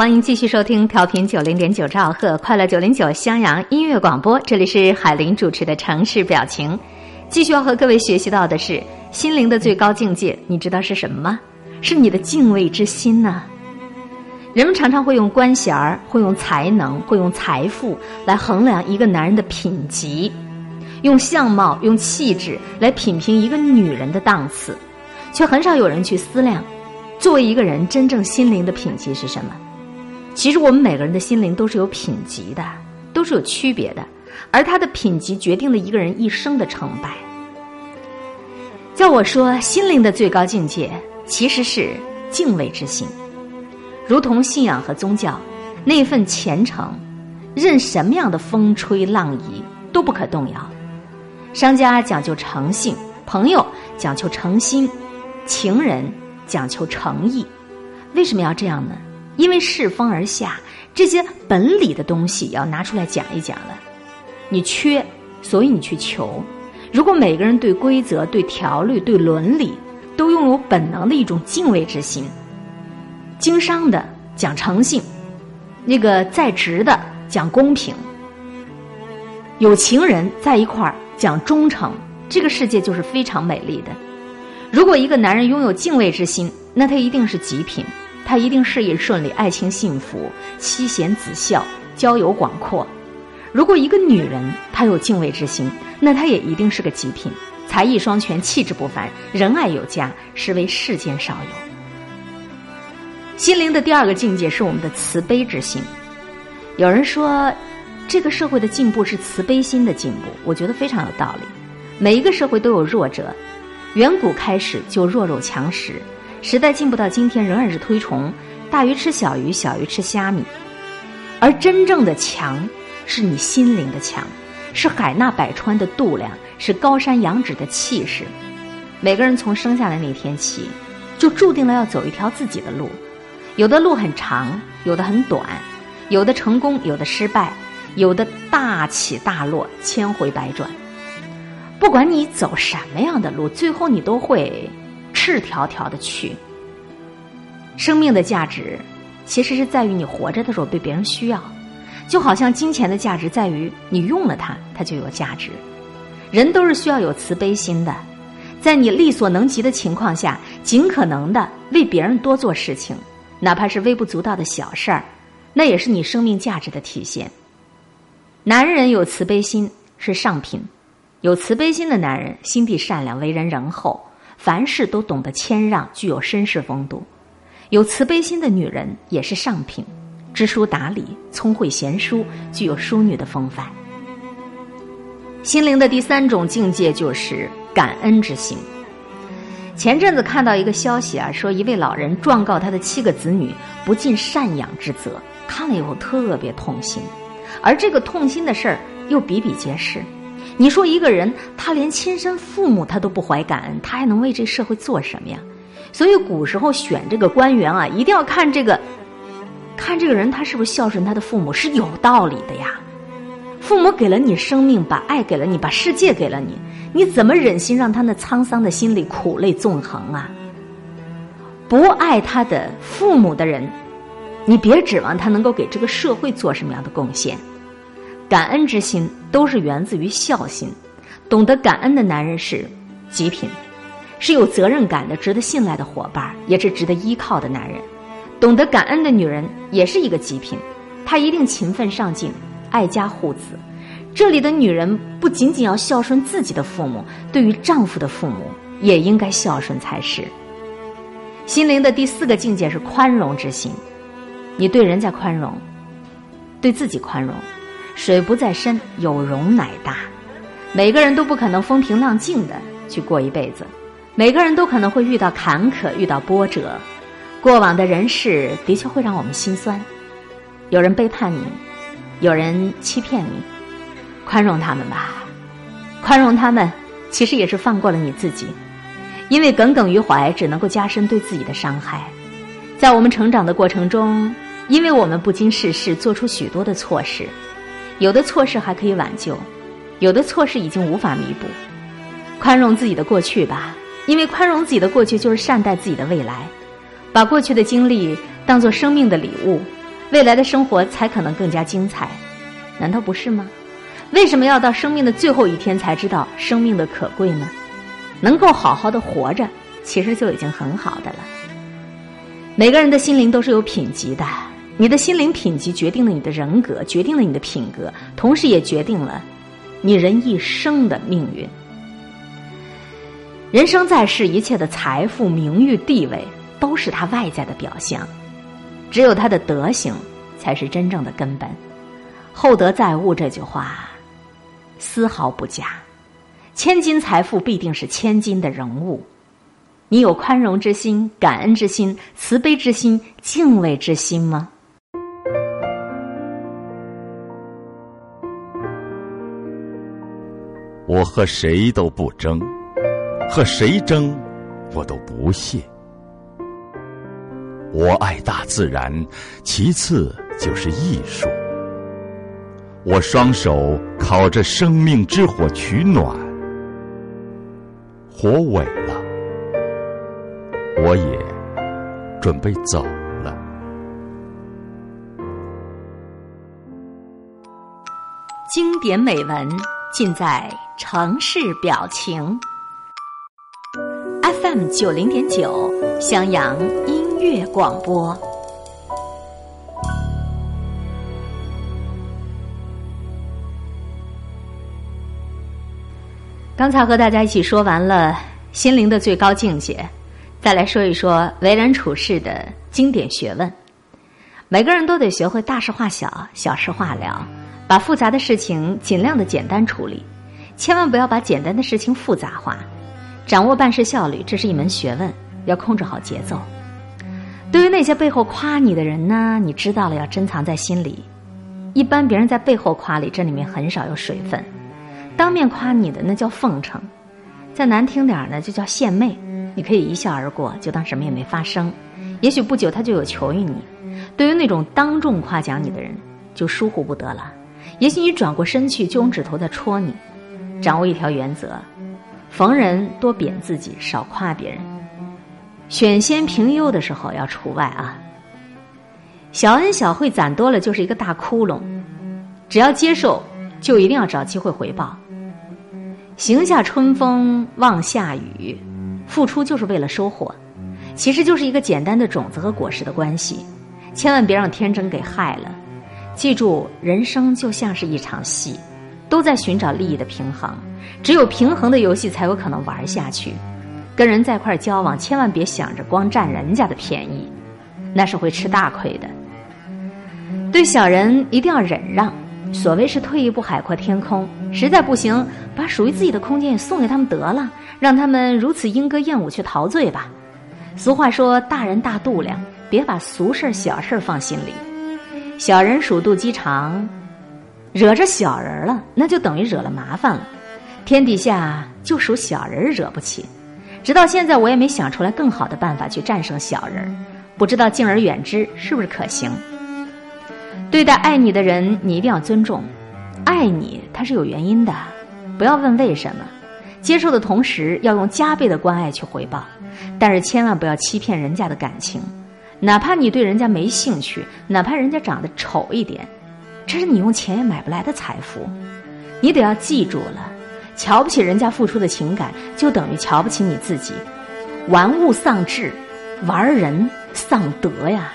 欢迎继续收听调频九零点九兆赫快乐九零九襄阳音乐广播，这里是海林主持的城市表情。继续要和各位学习到的是心灵的最高境界，你知道是什么吗？是你的敬畏之心呐。人们常常会用官衔儿、会用才能、会用财富来衡量一个男人的品级，用相貌、用气质来品评一个女人的档次，却很少有人去思量，作为一个人真正心灵的品级是什么。其实我们每个人的心灵都是有品级的，都是有区别的，而他的品级决定了一个人一生的成败。叫我说，心灵的最高境界其实是敬畏之心，如同信仰和宗教，那份虔诚，任什么样的风吹浪移都不可动摇。商家讲究诚信，朋友讲求诚心，情人讲求诚意。为什么要这样呢？因为世风而下，这些本理的东西要拿出来讲一讲了。你缺，所以你去求。如果每个人对规则、对条律、对伦理都拥有本能的一种敬畏之心，经商的讲诚信，那个在职的讲公平，有情人在一块儿讲忠诚，这个世界就是非常美丽的。如果一个男人拥有敬畏之心，那他一定是极品。他一定事业顺利，爱情幸福，妻贤子孝，交友广阔。如果一个女人她有敬畏之心，那她也一定是个极品，才艺双全，气质不凡，仁爱有加，实为世间少有。心灵的第二个境界是我们的慈悲之心。有人说，这个社会的进步是慈悲心的进步，我觉得非常有道理。每一个社会都有弱者，远古开始就弱肉强食。时代进步到今天，仍然是推崇大鱼吃小鱼，小鱼吃虾米。而真正的强，是你心灵的强，是海纳百川的度量，是高山仰止的气势。每个人从生下来那天起，就注定了要走一条自己的路。有的路很长，有的很短，有的成功，有的失败，有的大起大落，千回百转。不管你走什么样的路，最后你都会。赤条条的去，生命的价值其实是在于你活着的时候被别人需要，就好像金钱的价值在于你用了它，它就有价值。人都是需要有慈悲心的，在你力所能及的情况下，尽可能的为别人多做事情，哪怕是微不足道的小事儿，那也是你生命价值的体现。男人有慈悲心是上品，有慈悲心的男人心地善良，为人仁厚。凡事都懂得谦让，具有绅士风度；有慈悲心的女人也是上品，知书达理，聪慧贤淑，具有淑女的风范。心灵的第三种境界就是感恩之心。前阵子看到一个消息啊，说一位老人状告他的七个子女不尽赡养之责，看了以后特别痛心，而这个痛心的事儿又比比皆是。你说一个人，他连亲生父母他都不怀感恩，他还能为这社会做什么呀？所以古时候选这个官员啊，一定要看这个，看这个人他是不是孝顺他的父母，是有道理的呀。父母给了你生命，把爱给了你，把世界给了你，你怎么忍心让他那沧桑的心里苦泪纵横啊？不爱他的父母的人，你别指望他能够给这个社会做什么样的贡献。感恩之心都是源自于孝心，懂得感恩的男人是极品，是有责任感的、值得信赖的伙伴，也是值得依靠的男人。懂得感恩的女人也是一个极品，她一定勤奋上进、爱家护子。这里的女人不仅仅要孝顺自己的父母，对于丈夫的父母也应该孝顺才是。心灵的第四个境界是宽容之心，你对人家宽容，对自己宽容。水不在深，有容乃大。每个人都不可能风平浪静的去过一辈子，每个人都可能会遇到坎坷，遇到波折。过往的人事的确会让我们心酸，有人背叛你，有人欺骗你，宽容他们吧。宽容他们，其实也是放过了你自己，因为耿耿于怀只能够加深对自己的伤害。在我们成长的过程中，因为我们不经世事，做出许多的错事。有的错事还可以挽救，有的错事已经无法弥补。宽容自己的过去吧，因为宽容自己的过去就是善待自己的未来。把过去的经历当做生命的礼物，未来的生活才可能更加精彩，难道不是吗？为什么要到生命的最后一天才知道生命的可贵呢？能够好好的活着，其实就已经很好的了。每个人的心灵都是有品级的，你的心灵品级决定了你的人格，决定了你的品格，同时也决定了你人一生的命运。人生在世，一切的财富、名誉、地位，都是他外在的表象。只有他的德行，才是真正的根本。厚德载物这句话，丝毫不假。千金财富必定是千金的人物。你有宽容之心、感恩之心、慈悲之心、敬畏之心吗？我和谁都不争，和谁争，我都不屑。我爱大自然，其次就是艺术。我双手烤着生命之火取暖，火萎了，我也准备走了。经典美文尽在城市表情。FM 九零点九，襄阳音。乐广播。刚才和大家一起说完了心灵的最高境界，再来说一说为人处事的经典学问。每个人都得学会大事化小，小事化了，把复杂的事情尽量的简单处理，千万不要把简单的事情复杂化。掌握办事效率，这是一门学问，要控制好节奏。对于那些背后夸你的人呢，你知道了要珍藏在心里。一般别人在背后夸你，这里面很少有水分；当面夸你的那叫奉承，再难听点儿呢就叫献媚。你可以一笑而过，就当什么也没发生。也许不久他就有求于你。对于那种当众夸奖你的人，就疏忽不得了。也许你转过身去，就用指头在戳你。掌握一条原则：逢人多贬自己，少夸别人。选先评优的时候要除外啊！小恩小惠攒多了就是一个大窟窿，只要接受，就一定要找机会回报。行下春风望下雨，付出就是为了收获，其实就是一个简单的种子和果实的关系。千万别让天真给害了。记住，人生就像是一场戏，都在寻找利益的平衡，只有平衡的游戏才有可能玩下去。跟人在一块交往，千万别想着光占人家的便宜，那是会吃大亏的。对小人一定要忍让，所谓是退一步海阔天空。实在不行，把属于自己的空间也送给他们得了，让他们如此莺歌燕舞去陶醉吧。俗话说，大人大度量，别把俗事小事放心里。小人鼠肚鸡肠，惹着小人了，那就等于惹了麻烦了。天底下就属小人惹不起。直到现在，我也没想出来更好的办法去战胜小人不知道敬而远之是不是可行？对待爱你的人，你一定要尊重。爱你，他是有原因的，不要问为什么。接受的同时，要用加倍的关爱去回报。但是千万不要欺骗人家的感情，哪怕你对人家没兴趣，哪怕人家长得丑一点，这是你用钱也买不来的财富。你得要记住了。瞧不起人家付出的情感，就等于瞧不起你自己。玩物丧志，玩人丧德呀！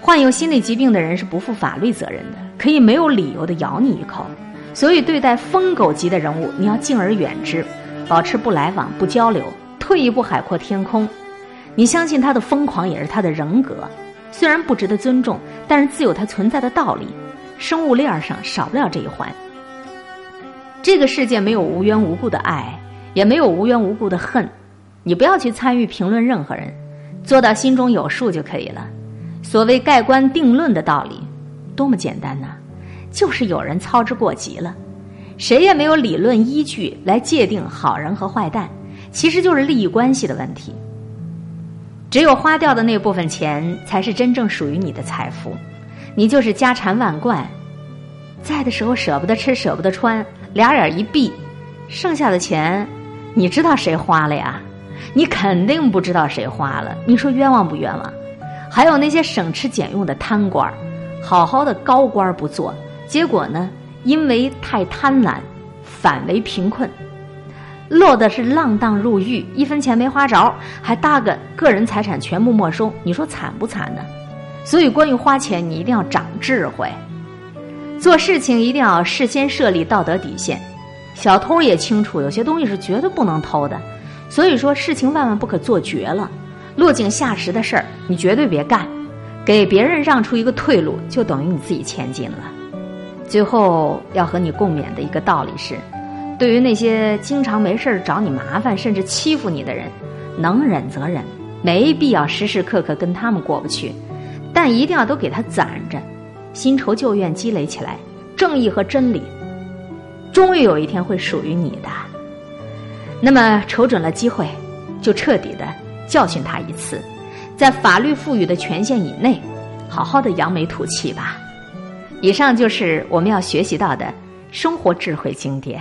患有心理疾病的人是不负法律责任的，可以没有理由的咬你一口。所以，对待疯狗级的人物，你要敬而远之，保持不来往、不交流，退一步海阔天空。你相信他的疯狂也是他的人格，虽然不值得尊重，但是自有它存在的道理。生物链上少不了这一环。这个世界没有无缘无故的爱，也没有无缘无故的恨。你不要去参与评论任何人，做到心中有数就可以了。所谓盖棺定论的道理，多么简单呐！就是有人操之过急了。谁也没有理论依据来界定好人和坏蛋，其实就是利益关系的问题。只有花掉的那部分钱，才是真正属于你的财富。你就是家产万贯，在的时候舍不得吃，舍不得穿。俩眼一闭，剩下的钱，你知道谁花了呀？你肯定不知道谁花了。你说冤枉不冤枉？还有那些省吃俭用的贪官，好好的高官不做，结果呢，因为太贪婪，反为贫困，落的是浪荡入狱，一分钱没花着，还搭个个人财产全部没收，你说惨不惨呢？所以，关于花钱，你一定要长智慧，做事情一定要事先设立道德底线。小偷也清楚，有些东西是绝对不能偷的，所以说事情万万不可做绝了。落井下石的事儿，你绝对别干，给别人让出一个退路，就等于你自己前进了。最后要和你共勉的一个道理是：对于那些经常没事找你麻烦，甚至欺负你的人，能忍则忍，没必要时时刻刻跟他们过不去，但一定要都给他攒着，新仇旧怨积累起来，正义和真理，终于有一天会属于你的。那么瞅准了机会，就彻底的。教训他一次，在法律赋予的权限以内，好好的扬眉吐气吧。以上就是我们要学习到的生活智慧经典。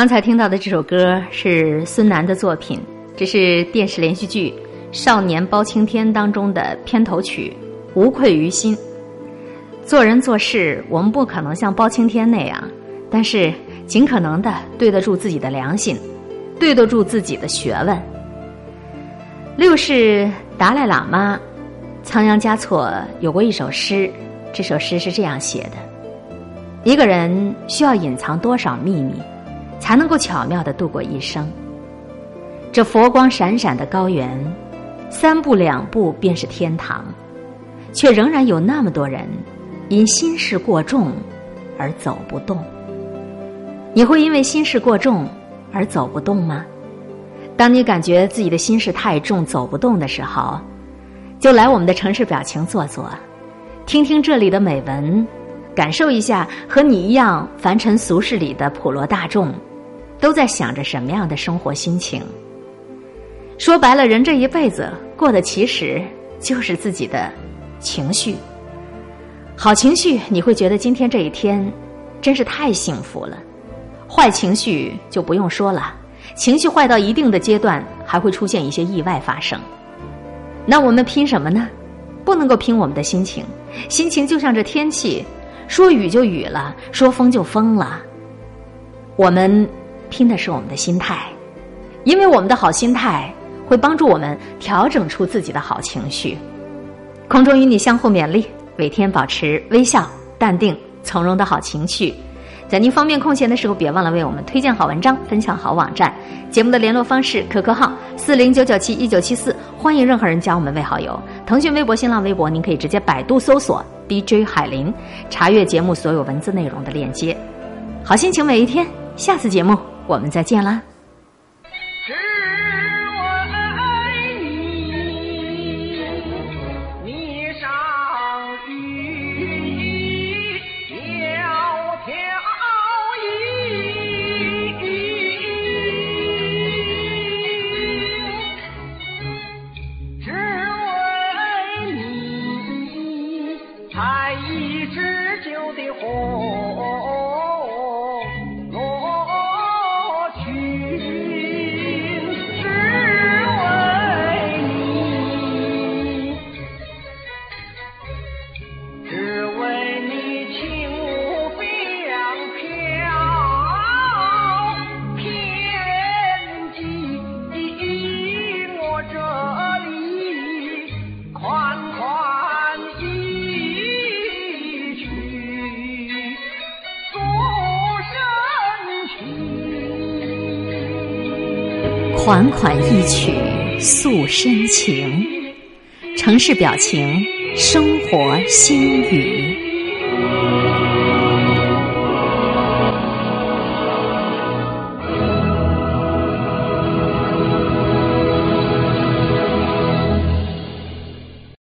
刚才听到的这首歌是孙楠的作品，这是电视连续剧《少年包青天》当中的片头曲《无愧于心》。做人做事，我们不可能像包青天那样，但是尽可能的对得住自己的良心，对得住自己的学问。六世达赖喇嘛仓央嘉措有过一首诗，这首诗是这样写的：一个人需要隐藏多少秘密？才能够巧妙的度过一生。这佛光闪闪的高原，三步两步便是天堂，却仍然有那么多人因心事过重而走不动。你会因为心事过重而走不动吗？当你感觉自己的心事太重走不动的时候，就来我们的城市表情坐坐，听听这里的美文，感受一下和你一样凡尘俗世里的普罗大众。都在想着什么样的生活心情？说白了，人这一辈子过的其实就是自己的情绪。好情绪，你会觉得今天这一天真是太幸福了；坏情绪就不用说了，情绪坏到一定的阶段，还会出现一些意外发生。那我们拼什么呢？不能够拼我们的心情，心情就像这天气，说雨就雨了，说风就风了。我们。拼的是我们的心态，因为我们的好心态会帮助我们调整出自己的好情绪。空中与你相互勉励，每天保持微笑、淡定、从容的好情绪。在您方便空闲的时候，别忘了为我们推荐好文章、分享好网站。节目的联络方式：QQ 号四零九九七一九七四，欢迎任何人加我们为好友。腾讯微博、新浪微博，您可以直接百度搜索 “DJ 海林”，查阅节目所有文字内容的链接。好心情每一天，下次节目。我们再见啦。款款一曲诉深情，城市表情，生活心语。